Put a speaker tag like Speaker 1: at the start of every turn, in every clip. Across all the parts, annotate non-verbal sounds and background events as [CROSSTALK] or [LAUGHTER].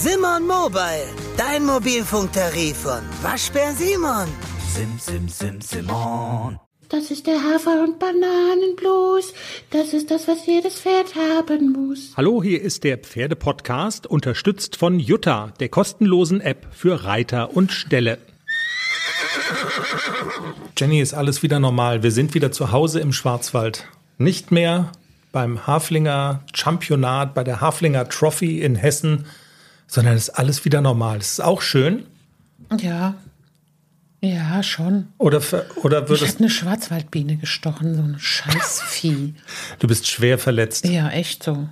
Speaker 1: Simon Mobile, dein Mobilfunktarif von Waschbär Simon.
Speaker 2: Sim, sim, sim, Simon.
Speaker 3: Das ist der Hafer- und Bananenblues. Das ist das, was jedes Pferd haben muss.
Speaker 4: Hallo, hier ist der Pferdepodcast, unterstützt von Jutta, der kostenlosen App für Reiter und Ställe. Jenny, ist alles wieder normal. Wir sind wieder zu Hause im Schwarzwald. Nicht mehr beim Haflinger Championat, bei der Haflinger Trophy in Hessen, sondern es ist alles wieder normal. Es ist auch schön.
Speaker 3: Ja. Ja, schon.
Speaker 4: Oder, oder
Speaker 3: Ich
Speaker 4: würdest
Speaker 3: hat eine Schwarzwaldbiene gestochen, so ein Scheißvieh. [LAUGHS]
Speaker 4: du bist schwer verletzt.
Speaker 3: ja, echt so.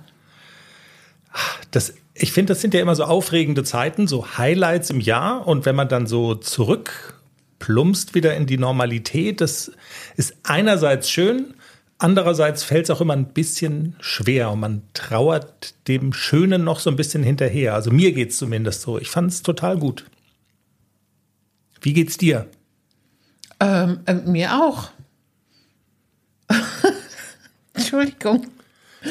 Speaker 4: Das, ich finde, das sind ja immer so aufregende Zeiten, so Highlights im Jahr. Und wenn man dann so zurückplumpst wieder in die Normalität, das ist einerseits schön, andererseits fällt es auch immer ein bisschen schwer und man trauert dem Schönen noch so ein bisschen hinterher. Also mir geht es zumindest so. Ich fand es total gut. Wie geht's dir?
Speaker 3: Ähm, äh, mir auch. [LAUGHS] Entschuldigung.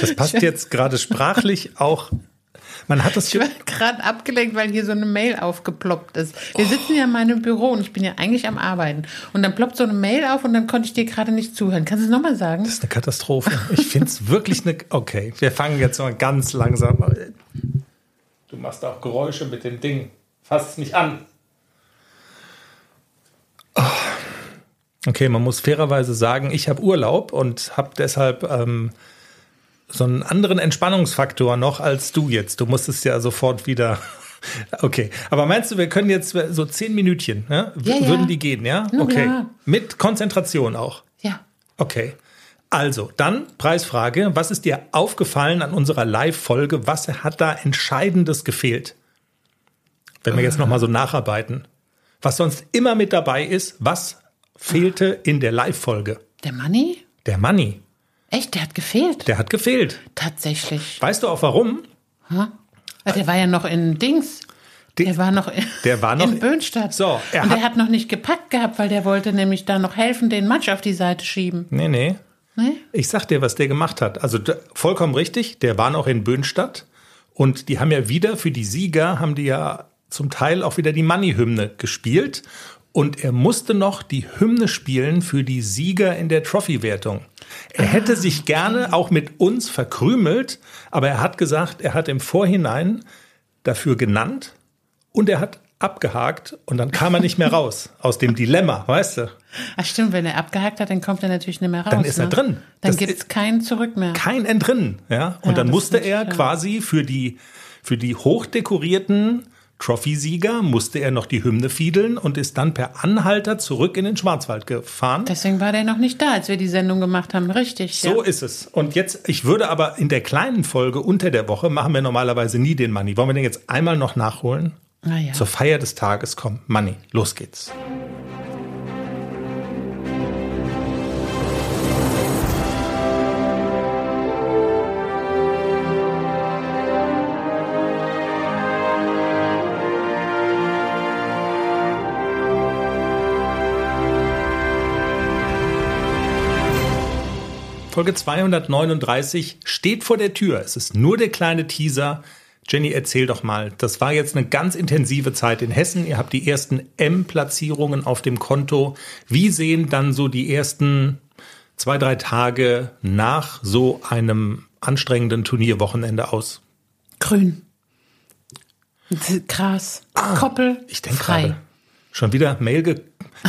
Speaker 4: Das passt jetzt gerade sprachlich auch. Man hat das
Speaker 3: Ich war gerade abgelenkt, weil hier so eine Mail aufgeploppt ist. Wir sitzen ja in meinem Büro und ich bin ja eigentlich am Arbeiten. Und dann ploppt so eine Mail auf und dann konnte ich dir gerade nicht zuhören. Kannst du es nochmal sagen?
Speaker 4: Das ist eine Katastrophe. Ich finde es [LAUGHS] wirklich eine. Okay, wir fangen jetzt mal ganz langsam. an. Du machst auch Geräusche mit dem Ding. Fass es nicht an. Oh. Okay, man muss fairerweise sagen, ich habe Urlaub und habe deshalb ähm, so einen anderen Entspannungsfaktor noch als du jetzt. Du musstest ja sofort wieder. [LAUGHS] Okay, aber meinst du, wir können jetzt so zehn Minütchen, ne?
Speaker 3: Ja, ja.
Speaker 4: würden die gehen, ja? Okay.
Speaker 3: klar.
Speaker 4: Mit Konzentration auch.
Speaker 3: Ja.
Speaker 4: Okay. Also, dann Preisfrage. Was ist dir aufgefallen an unserer Live-Folge? Was hat da Entscheidendes gefehlt? Wenn wir jetzt nochmal so nacharbeiten. Was sonst immer mit dabei ist, was fehlte in der Live-Folge?
Speaker 3: Der Money?
Speaker 4: Der Money.
Speaker 3: Echt, der hat gefehlt.
Speaker 4: Der hat gefehlt.
Speaker 3: Tatsächlich.
Speaker 4: Weißt du auch warum?
Speaker 3: Ja, Der war ja noch in Dings.
Speaker 4: Der-
Speaker 3: Der war noch in,
Speaker 4: Der war noch-
Speaker 3: in Böhnstadt.
Speaker 4: So, er
Speaker 3: Und
Speaker 4: hat-
Speaker 3: der hat noch nicht gepackt gehabt, weil der wollte nämlich da noch helfen, den Matsch auf die Seite schieben.
Speaker 4: Nee, nee.
Speaker 3: Ne?
Speaker 4: Ich sag dir, was der gemacht hat. Also vollkommen richtig, der war noch in Böhnstadt und die haben ja wieder für die Sieger, haben die ja zum Teil auch wieder die Money-Hymne gespielt und er musste noch die Hymne spielen für die Sieger in der Trophy-Wertung. Er hätte sich gerne auch mit uns verkrümelt, aber er hat gesagt, er hat im Vorhinein dafür genannt und er hat abgehakt und dann kam er nicht mehr raus [LAUGHS] aus dem Dilemma, weißt du?
Speaker 3: Ach stimmt, wenn er abgehakt hat, dann kommt er natürlich nicht mehr raus.
Speaker 4: Dann ist er
Speaker 3: ne?
Speaker 4: drin.
Speaker 3: Dann gibt es kein Zurück mehr.
Speaker 4: kein Entrinnen. Ja? Und
Speaker 3: Ja,
Speaker 4: dann musste er
Speaker 3: schön.
Speaker 4: quasi für die, für die hochdekorierten Trophy-Sieger musste er noch die Hymne fiedeln und ist dann per Anhalter zurück in den Schwarzwald gefahren.
Speaker 3: Deswegen war der noch nicht da, als wir die Sendung gemacht haben. Richtig.
Speaker 4: so
Speaker 3: ja.
Speaker 4: ist es. Und jetzt, ich würde aber in der kleinen Folge unter der Woche machen wir normalerweise nie den Money. Wollen wir den jetzt einmal noch nachholen?
Speaker 3: Ah, ja.
Speaker 4: Zur Feier des Tages, komm, Money, los geht's. Folge 239 steht vor der Tür. Es ist nur der kleine Teaser. Jenny, erzähl doch mal. Das war jetzt eine ganz intensive Zeit in Hessen. Ihr habt die ersten M-Platzierungen auf dem Konto. Wie sehen dann so die ersten zwei, drei Tage nach so einem anstrengenden Turnierwochenende aus?
Speaker 3: Grün. Gras. Koppel.
Speaker 4: Ah, Ich denke
Speaker 3: frei.
Speaker 4: gerade. Schon wieder Mail, ge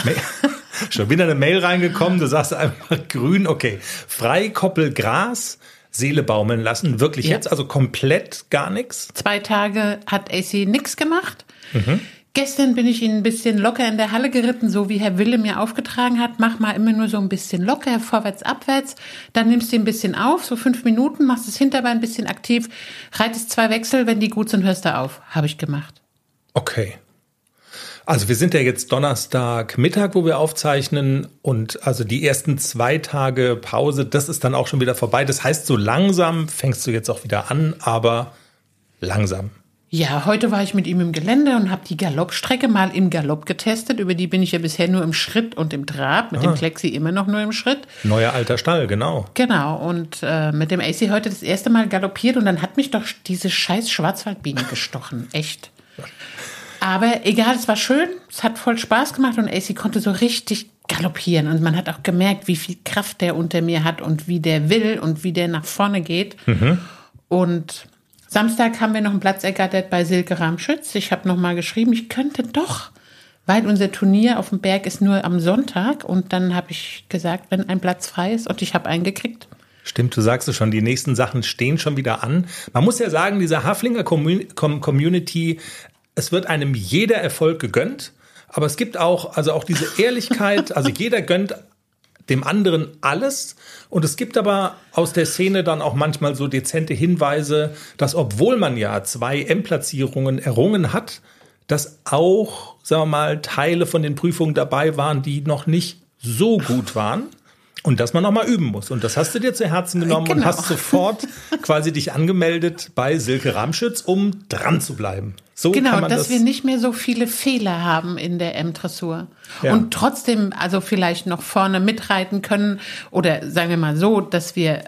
Speaker 4: Mail [LAUGHS] schon wieder eine Mail reingekommen. Du sagst einfach grün, okay. Frei Koppel Gras, Seele baumeln lassen. Wirklich
Speaker 3: Ja.
Speaker 4: jetzt? Also komplett gar nichts?
Speaker 3: Zwei Tage hat AC nix gemacht.
Speaker 4: Mhm.
Speaker 3: Gestern bin ich ihn ein bisschen locker in der Halle geritten, so wie Herr Wille mir aufgetragen hat. Mach mal immer nur so ein bisschen locker, vorwärts, abwärts. Dann nimmst du ihn ein bisschen auf, so fünf Minuten, machst das Hinterbein ein bisschen aktiv, reitest zwei Wechsel, wenn die gut sind, hörst du auf. Habe ich gemacht.
Speaker 4: Okay. Also wir sind ja jetzt Donnerstag Mittag, wo wir aufzeichnen und also die ersten zwei Tage Pause, das ist dann auch schon wieder vorbei. Das heißt, so langsam fängst du jetzt auch wieder an, aber langsam.
Speaker 3: Ja, heute war ich mit ihm im Gelände und habe die Galoppstrecke mal im Galopp getestet. Über die bin ich ja bisher nur im Schritt und im Trab. Mit dem Klexi immer noch nur im Schritt.
Speaker 4: Neuer alter Stall, genau.
Speaker 3: Genau. Und äh, mit dem AC heute das erste Mal galoppiert und dann hat mich doch diese scheiß Schwarzwaldbiene gestochen. Echt. Aber egal, es war schön. Es hat voll Spaß gemacht und AC konnte so richtig galoppieren. Und man hat auch gemerkt, wie viel Kraft der unter mir hat und wie der will und wie der nach vorne geht. Und Samstag haben wir noch einen Platz ergattert bei Silke Ramschütz. Ich habe noch mal geschrieben, ich könnte doch, weil unser Turnier auf dem Berg ist nur am Sonntag. Und dann habe ich gesagt, wenn ein Platz frei ist und ich habe einen gekriegt.
Speaker 4: Stimmt, du sagst es schon, die nächsten Sachen stehen schon wieder an. Man muss ja sagen, dieser Haflinger Commu- Com- Community, es wird einem jeder Erfolg gegönnt, aber es gibt auch, also auch diese Ehrlichkeit, [LAUGHS] also jeder gönnt dem anderen alles. Und es gibt aber aus der Szene dann auch manchmal so dezente Hinweise, dass obwohl man ja zwei M-Platzierungen errungen hat, dass auch, sagen wir mal, Teile von den Prüfungen dabei waren, die noch nicht so gut waren. Und dass man noch mal üben muss. Und das hast du dir zu Herzen genommen und
Speaker 3: Genau.
Speaker 4: hast sofort [LAUGHS] quasi dich angemeldet bei Silke Ramschütz, um dran zu bleiben. So
Speaker 3: Genau, dass
Speaker 4: das.
Speaker 3: wir nicht mehr so viele Fehler haben in der M-Dressur.
Speaker 4: Ja.
Speaker 3: Und trotzdem also vielleicht noch vorne mitreiten können oder sagen wir mal so, dass wir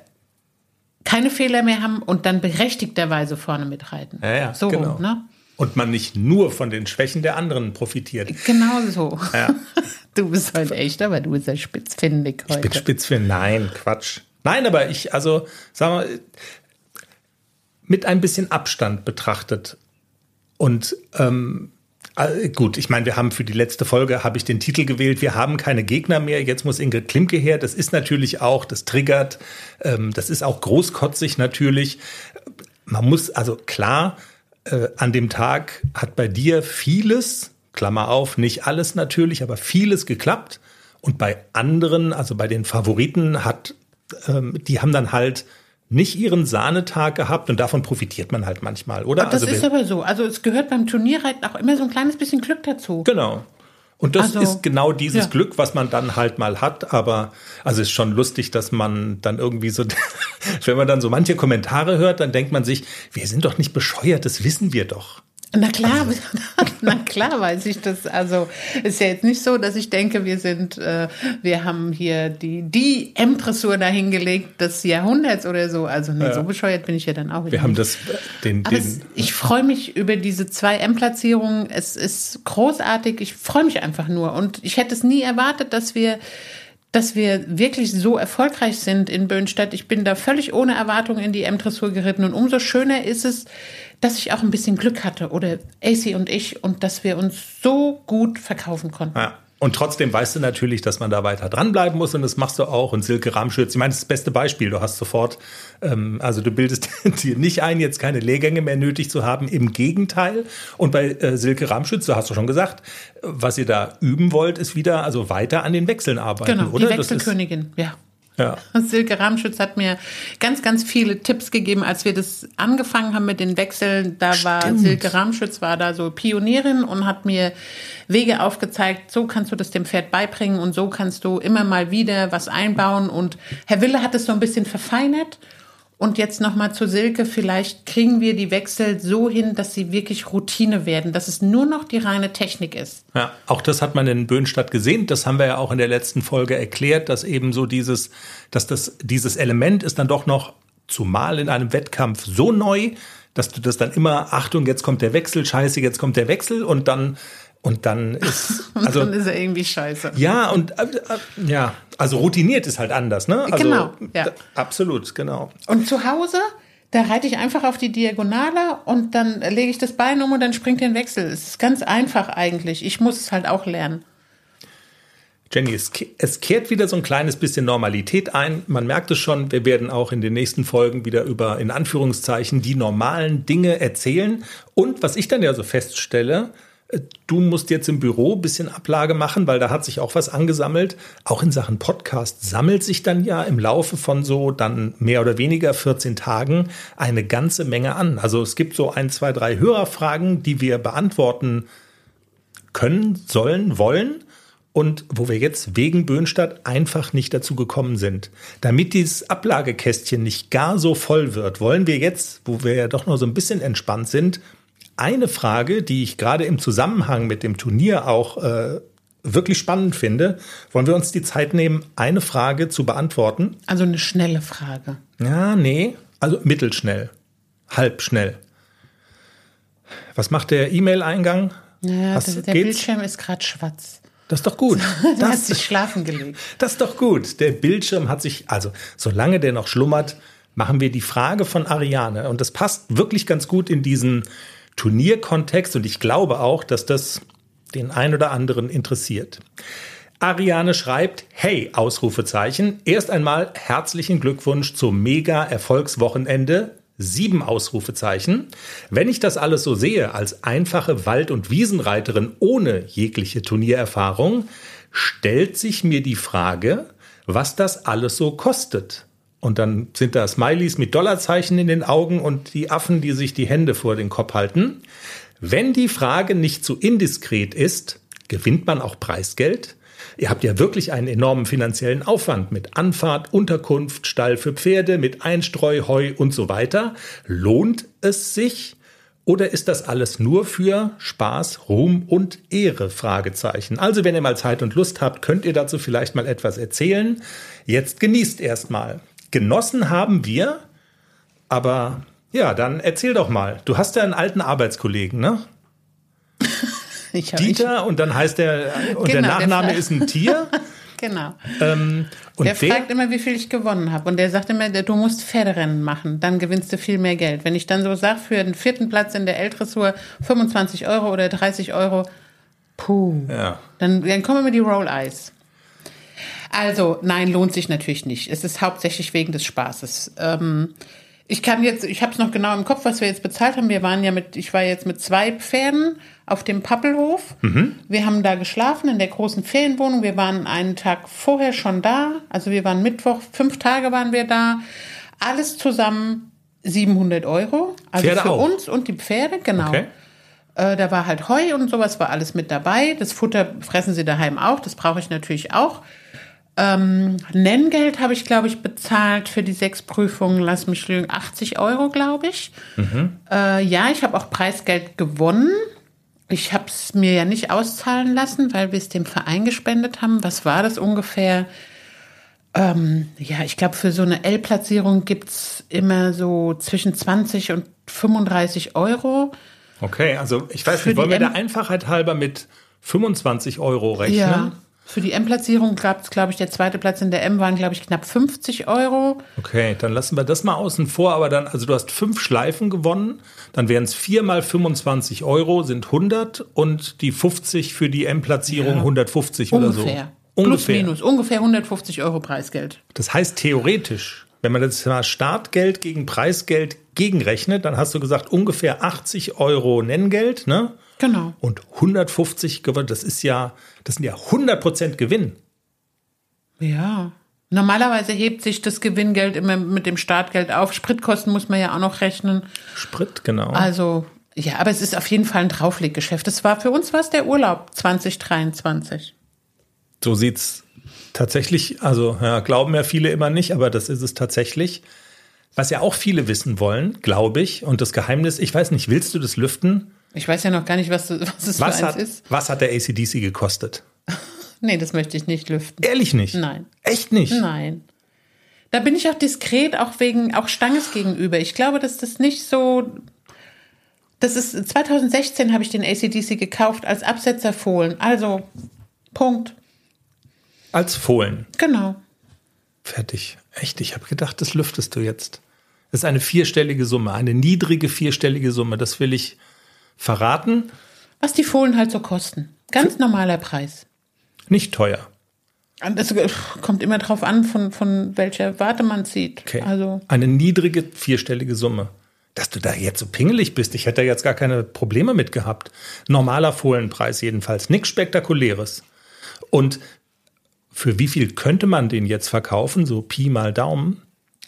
Speaker 3: keine Fehler mehr haben und dann berechtigterweise vorne mitreiten.
Speaker 4: ja, ja,
Speaker 3: so
Speaker 4: genau.
Speaker 3: ne?
Speaker 4: Und man nicht nur von den Schwächen der anderen profitiert.
Speaker 3: Genau so.
Speaker 4: Ja. [LAUGHS]
Speaker 3: Du bist heute echt, aber du bist ja spitzfindig heute.
Speaker 4: Ich bin spitz für nein, Quatsch. Nein, aber ich, also, sagen wir, mit ein bisschen Abstand betrachtet. Und ähm, äh, gut, ich meine, wir haben für die letzte Folge habe ich den Titel gewählt. Wir haben keine Gegner mehr. Jetzt muss Ingrid Klimke her. Das ist natürlich auch, das triggert. Ähm, das ist auch großkotzig natürlich. Man muss also klar äh, an dem Tag hat bei dir vieles, Klammer auf, nicht alles natürlich, aber vieles geklappt. Und bei anderen, also bei den Favoriten, hat, ähm, die haben dann halt nicht ihren Sahnetag gehabt und davon profitiert man halt manchmal, oder?
Speaker 3: Das
Speaker 4: also
Speaker 3: ist aber so. Also es gehört beim Turnierreiten auch immer so ein kleines bisschen Glück dazu.
Speaker 4: Genau. Und das
Speaker 3: Also,
Speaker 4: ist genau dieses
Speaker 3: ja.
Speaker 4: Glück, was man dann halt mal hat. Aber also ist schon lustig, dass man dann irgendwie so, [LAUGHS] wenn man dann so manche Kommentare hört, dann denkt man sich, wir sind doch nicht bescheuert, das wissen wir doch.
Speaker 3: Na klar, [LAUGHS] na klar weiß ich das. Also ist ja jetzt nicht so, dass ich denke, wir sind, äh, wir haben hier die, die M-Dressur dahingelegt des Jahrhunderts oder so. Also nee, so bescheuert bin ich ja dann auch wieder
Speaker 4: Wir haben das, den,
Speaker 3: Aber es,
Speaker 4: den,
Speaker 3: ich freue mich über diese zwei M-Platzierungen. Es ist großartig. Ich freue mich einfach nur. Und ich hätte es nie erwartet, dass wir, dass wir wirklich so erfolgreich sind in Böhnstadt. Ich bin da völlig ohne Erwartung in die M-Dressur geritten. Und umso schöner ist es, dass ich auch ein bisschen Glück hatte oder AC und ich und dass wir uns so gut verkaufen konnten.
Speaker 4: ja. Und trotzdem weißt du natürlich, dass man da weiter dranbleiben muss und das machst du auch. Und Silke Ramschütz, ich meine, das ist das beste Beispiel. Du hast sofort, ähm, also du bildest [LAUGHS] dir nicht ein, jetzt keine Lehrgänge mehr nötig zu haben. Im Gegenteil. Und bei äh, Silke Ramschütz, du hast du schon gesagt, was ihr da üben wollt, ist wieder, also weiter an den Wechseln arbeiten,
Speaker 3: Genau,
Speaker 4: oder?
Speaker 3: die
Speaker 4: Das ist-
Speaker 3: Wechselkönigin, ja.
Speaker 4: Ja. [LAUGHS]
Speaker 3: Silke Ramschütz hat mir ganz, ganz viele Tipps gegeben, als wir das angefangen haben mit den Wechseln. Da war
Speaker 4: Stimmt.
Speaker 3: Silke Ramschütz war da so Pionierin und hat mir Wege aufgezeigt. So kannst du das dem Pferd beibringen und so kannst du immer mal wieder was einbauen. Und Herr Wille hat es so ein bisschen verfeinert. Und jetzt nochmal zu Silke. Vielleicht kriegen wir die Wechsel so hin, dass sie wirklich Routine werden, dass es nur noch die reine Technik ist.
Speaker 4: Ja, auch das hat man in Böhnstadt gesehen. Das haben wir ja auch in der letzten Folge erklärt, dass eben so dieses, dass das, dieses Element ist dann doch noch zumal in einem Wettkampf so neu, dass du das dann immer, Achtung, jetzt kommt der Wechsel, scheiße, jetzt kommt der Wechsel und dann, und dann ist, [LAUGHS]
Speaker 3: Und
Speaker 4: also,
Speaker 3: dann ist er irgendwie scheiße.
Speaker 4: ja, und, äh, äh, ja, also routiniert ist halt anders, ne? Also,
Speaker 3: Genau, ja.
Speaker 4: Absolut, genau.
Speaker 3: Und zu Hause, da reite ich einfach auf die Diagonale und dann lege ich das Bein um und dann springt der Wechsel. Es ist ganz einfach eigentlich. Ich muss es halt auch lernen.
Speaker 4: Jenny, es, es kehrt wieder so ein kleines bisschen Normalität ein. Man merkt es schon, wir werden auch in den nächsten Folgen wieder über, in Anführungszeichen, die normalen Dinge erzählen. Und was ich dann ja so feststelle, du musst jetzt im Büro ein bisschen Ablage machen, weil da hat sich auch was angesammelt. Auch in Sachen Podcast sammelt sich dann ja im Laufe von so dann mehr oder weniger 14 Tagen eine ganze Menge an. Also es gibt so ein, zwei, drei Hörerfragen, die wir beantworten können, sollen, wollen und wo wir jetzt wegen Böhnstadt einfach nicht dazu gekommen sind. Damit dieses Ablagekästchen nicht gar so voll wird, wollen wir jetzt, wo wir ja doch noch so ein bisschen entspannt sind, eine Frage, die ich gerade im Zusammenhang mit dem Turnier auch äh, wirklich spannend finde. Wollen wir uns die Zeit nehmen, eine Frage zu beantworten?
Speaker 3: Also eine schnelle Frage.
Speaker 4: Ja, nee, also mittelschnell, halbschnell. Was macht der E-Mail-Eingang?
Speaker 3: Ja,
Speaker 4: Hast-
Speaker 3: der, der? Bildschirm ist gerade schwarz.
Speaker 4: Das ist doch gut. [LAUGHS]
Speaker 3: Der hat
Speaker 4: Das,
Speaker 3: sich schlafen gelegt. [LAUGHS]
Speaker 4: das ist doch gut. Der Bildschirm hat sich, also solange der noch schlummert, machen wir die Frage von Ariane. Und das passt wirklich ganz gut in diesen Turnierkontext. Und ich glaube auch, dass das den ein oder anderen interessiert. Ariane schreibt, hey, Ausrufezeichen. Erst einmal herzlichen Glückwunsch zum Mega-Erfolgswochenende. Sieben Ausrufezeichen. Wenn ich das alles so sehe, als einfache Wald- und Wiesenreiterin ohne jegliche Turniererfahrung, stellt sich mir die Frage, was das alles so kostet. Und dann sind da Smileys mit Dollarzeichen in den Augen und die Affen, die sich die Hände vor den Kopf halten. Wenn die Frage nicht zu indiskret ist, gewinnt man auch Preisgeld? Ihr habt ja wirklich einen enormen finanziellen Aufwand mit Anfahrt, Unterkunft, Stall für Pferde, mit Einstreu, Heu und so weiter. Lohnt es sich? Oder ist das alles nur für Spaß, Ruhm und Ehre? Fragezeichen. Also wenn ihr mal Zeit und Lust habt, könnt ihr dazu vielleicht mal etwas erzählen. Jetzt genießt erstmal. Genossen haben wir, aber ja, dann erzähl doch mal. Du hast ja einen alten Arbeitskollegen, ne? [LAUGHS]
Speaker 3: Ich,
Speaker 4: Dieter und dann heißt der und der
Speaker 3: Genau, der
Speaker 4: Nachname
Speaker 3: Fra-
Speaker 4: ist ein Tier. [LAUGHS]
Speaker 3: Genau.
Speaker 4: Ähm, und
Speaker 3: der
Speaker 4: der,
Speaker 3: fragt immer, wie viel ich gewonnen habe. Und der sagt immer, du musst Pferderennen machen, dann gewinnst du viel mehr Geld. Wenn ich dann so sage, für den vierten Platz in der L-Dressur 25 Euro oder 30 Euro, puh,
Speaker 4: ja.
Speaker 3: dann, dann kommen immer die Roll Eyes. Also, nein, lohnt sich natürlich nicht. Es ist hauptsächlich wegen des Spaßes. Ähm, ich kann jetzt, ich habe es noch genau im Kopf, was wir jetzt bezahlt haben. Wir waren ja mit, ich war jetzt mit zwei Pferden auf dem Pappelhof. Wir haben da geschlafen in der großen Ferienwohnung. Wir waren einen Tag vorher schon da. Also wir waren Mittwoch, fünf Tage waren wir da. Alles zusammen 700 Euro. Also
Speaker 4: Pferde
Speaker 3: für
Speaker 4: auch?
Speaker 3: uns und die Pferde, genau.
Speaker 4: Okay.
Speaker 3: Äh, da war halt Heu und sowas, war alles mit dabei. Das Futter fressen sie daheim auch, das brauche ich natürlich auch. Ähm, Nenngeld habe ich, glaube ich, bezahlt für die sechs Prüfungen, lass mich lügen, 80 Euro, glaube ich. Äh, ja, ich habe auch Preisgeld gewonnen. Ich habe es mir ja nicht auszahlen lassen, weil wir es dem Verein gespendet haben. Was war das ungefähr? Ähm, ja, ich glaube, für so eine L-Platzierung gibt's immer so zwischen 20 und 35 Euro.
Speaker 4: Okay, also ich weiß
Speaker 3: Für
Speaker 4: nicht, wollen wir der
Speaker 3: M-
Speaker 4: Einfachheit halber mit 25 Euro rechnen?
Speaker 3: Ja. Für die M-Platzierung gab es, glaube ich, der zweite Platz in der M waren, glaube ich, knapp 50 Euro.
Speaker 4: Okay, dann lassen wir das mal außen vor, aber dann, also du hast fünf Schleifen gewonnen, dann wären es vier mal 25 Euro, sind 100 und die 50 für die M-Platzierung
Speaker 3: Ja.
Speaker 4: 150 oder so.
Speaker 3: Ungefähr. Plus,
Speaker 4: Ungefähr.
Speaker 3: minus. Ungefähr 150 Euro Preisgeld.
Speaker 4: Das heißt theoretisch, wenn man das mal Startgeld gegen Preisgeld gegenrechnet, dann hast du gesagt ungefähr 80 Euro Nenngeld, ne?
Speaker 3: Genau.
Speaker 4: Und 150 gewonnen, das ist ja, das sind ja 100 Prozent Gewinn.
Speaker 3: Ja. Normalerweise hebt sich das Gewinngeld immer mit dem Startgeld auf. Spritkosten muss man ja auch noch rechnen.
Speaker 4: Sprit, genau.
Speaker 3: Also, ja, aber es ist auf jeden Fall ein Draufleggeschäft. Das war für uns was der Urlaub 2023.
Speaker 4: So sieht's tatsächlich, also ja, glauben ja viele immer nicht, aber das ist es tatsächlich. Was ja auch viele wissen wollen, glaube ich, und das Geheimnis, ich weiß nicht, willst du das lüften?
Speaker 3: Ich weiß ja noch gar nicht, was, du- [LAUGHS] was es
Speaker 4: Was
Speaker 3: für eins
Speaker 4: hat,
Speaker 3: ist.
Speaker 4: was hat der ACDC gekostet? [LAUGHS]
Speaker 3: Nee, das möchte ich nicht lüften.
Speaker 4: Ehrlich nicht?
Speaker 3: Nein.
Speaker 4: Echt nicht?
Speaker 3: Nein. Da bin ich auch diskret, auch wegen, auch Stanges gegenüber. Ich glaube, dass das nicht so. Das ist 2016 habe ich den ACDC gekauft als Absetzerfohlen. Also Punkt.
Speaker 4: Als Fohlen.
Speaker 3: Genau.
Speaker 4: Fertig. Echt, ich habe gedacht, das lüftest du jetzt. Das ist eine vierstellige Summe, eine niedrige vierstellige Summe. Das will ich verraten.
Speaker 3: Was die Fohlen halt so kosten. Ganz normaler Preis.
Speaker 4: Nicht teuer.
Speaker 3: Das kommt immer drauf an, von, von welcher Warte man zieht.
Speaker 4: Okay.
Speaker 3: Also,
Speaker 4: Eine niedrige vierstellige Summe. Dass du da jetzt so pingelig bist, ich hätte da jetzt gar keine Probleme mit gehabt. Normaler Fohlenpreis jedenfalls, nichts Spektakuläres. Und für wie viel könnte man den jetzt verkaufen? So Pi mal Daumen.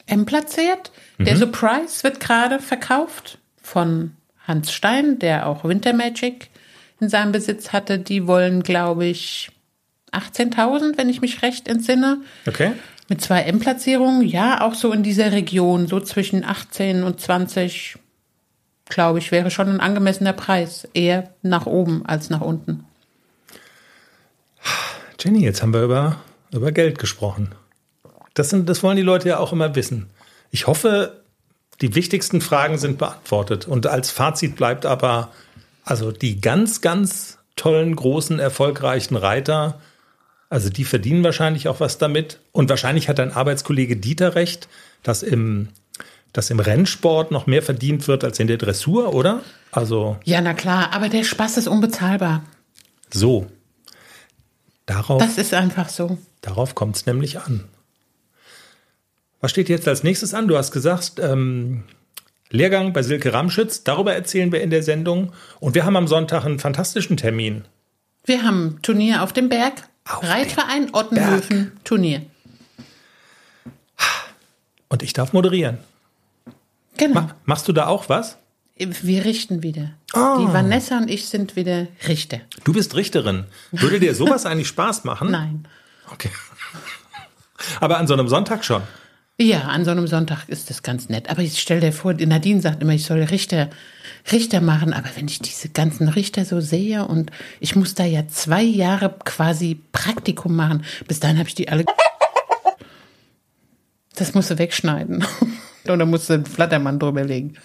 Speaker 3: M platziert. Der Surprise wird gerade verkauft von Hans Stein, der auch Winter Magic in seinem Besitz hatte. Die wollen, glaube ich, 18.000, wenn ich mich recht entsinne.
Speaker 4: Okay.
Speaker 3: Mit zwei M-Platzierungen, ja, auch so in dieser Region, so zwischen 18 und 20 glaube ich, wäre schon ein angemessener Preis. Eher nach oben als nach unten.
Speaker 4: Jenny, jetzt haben wir über, über Geld gesprochen. Das, sind, das wollen die Leute ja auch immer wissen. Ich hoffe, die wichtigsten Fragen sind beantwortet. Und als Fazit bleibt aber, also die ganz, ganz tollen, großen, erfolgreichen Reiter, also die verdienen wahrscheinlich auch was damit. Und wahrscheinlich hat dein Arbeitskollege Dieter recht, dass im, dass im Rennsport noch mehr verdient wird als in der Dressur, oder? Also.
Speaker 3: Ja, na klar, aber der Spaß ist unbezahlbar.
Speaker 4: So. Darauf,
Speaker 3: Das ist einfach so.
Speaker 4: darauf kommt es nämlich an. Was steht jetzt als nächstes an? Du hast gesagt, ähm, Lehrgang bei Silke Ramschütz, darüber erzählen wir in der Sendung. Und wir haben am Sonntag einen fantastischen Termin.
Speaker 3: Wir haben Turnier auf dem Berg.
Speaker 4: Auf
Speaker 3: Reitverein Ottenhöfen Turnier.
Speaker 4: Und ich darf moderieren.
Speaker 3: Genau.
Speaker 4: Ma machst du da auch was?
Speaker 3: Wir richten wieder.
Speaker 4: Ah.
Speaker 3: Die Vanessa und ich sind wieder Richter.
Speaker 4: Du bist Richterin. Würde dir sowas [LAUGHS] eigentlich Spaß machen?
Speaker 3: Nein.
Speaker 4: Okay. Aber an so einem Sonntag schon.
Speaker 3: Ja, an so einem Sonntag ist das ganz nett. Aber ich stell dir vor, Nadine sagt immer, ich soll Richter, Richter machen. Aber wenn ich diese ganzen Richter so sehe und ich muss da ja zwei Jahre quasi Praktikum machen, bis dahin habe ich die alle. Das musst du wegschneiden. [LAUGHS] Oder musst du einen Flattermann drüber legen.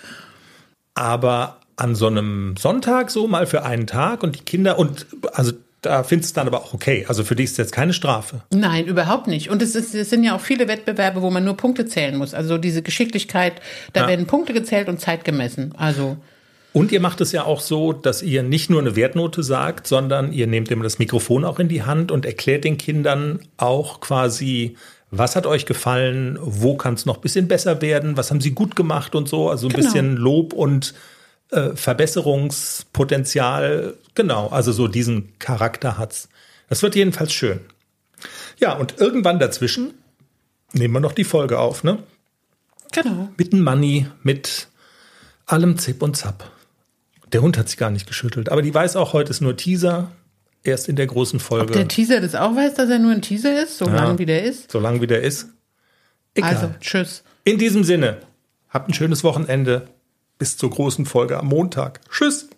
Speaker 4: Aber an so einem Sonntag so mal für einen Tag und die Kinder und also da findest du dann aber auch okay. Also für dich ist jetzt keine Strafe.
Speaker 3: Nein, überhaupt nicht. Und es, ist, es sind ja auch viele Wettbewerbe, wo man nur Punkte zählen muss. Also diese Geschicklichkeit, da
Speaker 4: Ja.
Speaker 3: werden Punkte gezählt und Zeit gemessen. Also
Speaker 4: Und ihr macht es ja auch so, dass ihr nicht nur eine Wertnote sagt, sondern ihr nehmt immer das Mikrofon auch in die Hand und erklärt den Kindern auch quasi, was hat euch gefallen, wo kann es noch ein bisschen besser werden, was haben sie gut gemacht und so. Also ein
Speaker 3: Genau.
Speaker 4: bisschen Lob und äh, Verbesserungspotenzial. Genau, also so diesen Charakter hat's. Das wird jedenfalls schön. Ja, und irgendwann dazwischen nehmen wir noch die Folge auf, ne?
Speaker 3: genau.
Speaker 4: Mit dem Money, mit allem Zip und Zap. Der Hund hat sich gar nicht geschüttelt, aber die weiß auch, heute ist nur Teaser. Erst in der großen Folge.
Speaker 3: Ob der Teaser das auch weiß, dass er nur ein Teaser ist, so lang wie der ist.
Speaker 4: so lang wie der ist. Egal.
Speaker 3: Also, tschüss.
Speaker 4: In diesem Sinne, habt ein schönes Wochenende. Bis zur großen Folge am Montag. Tschüss.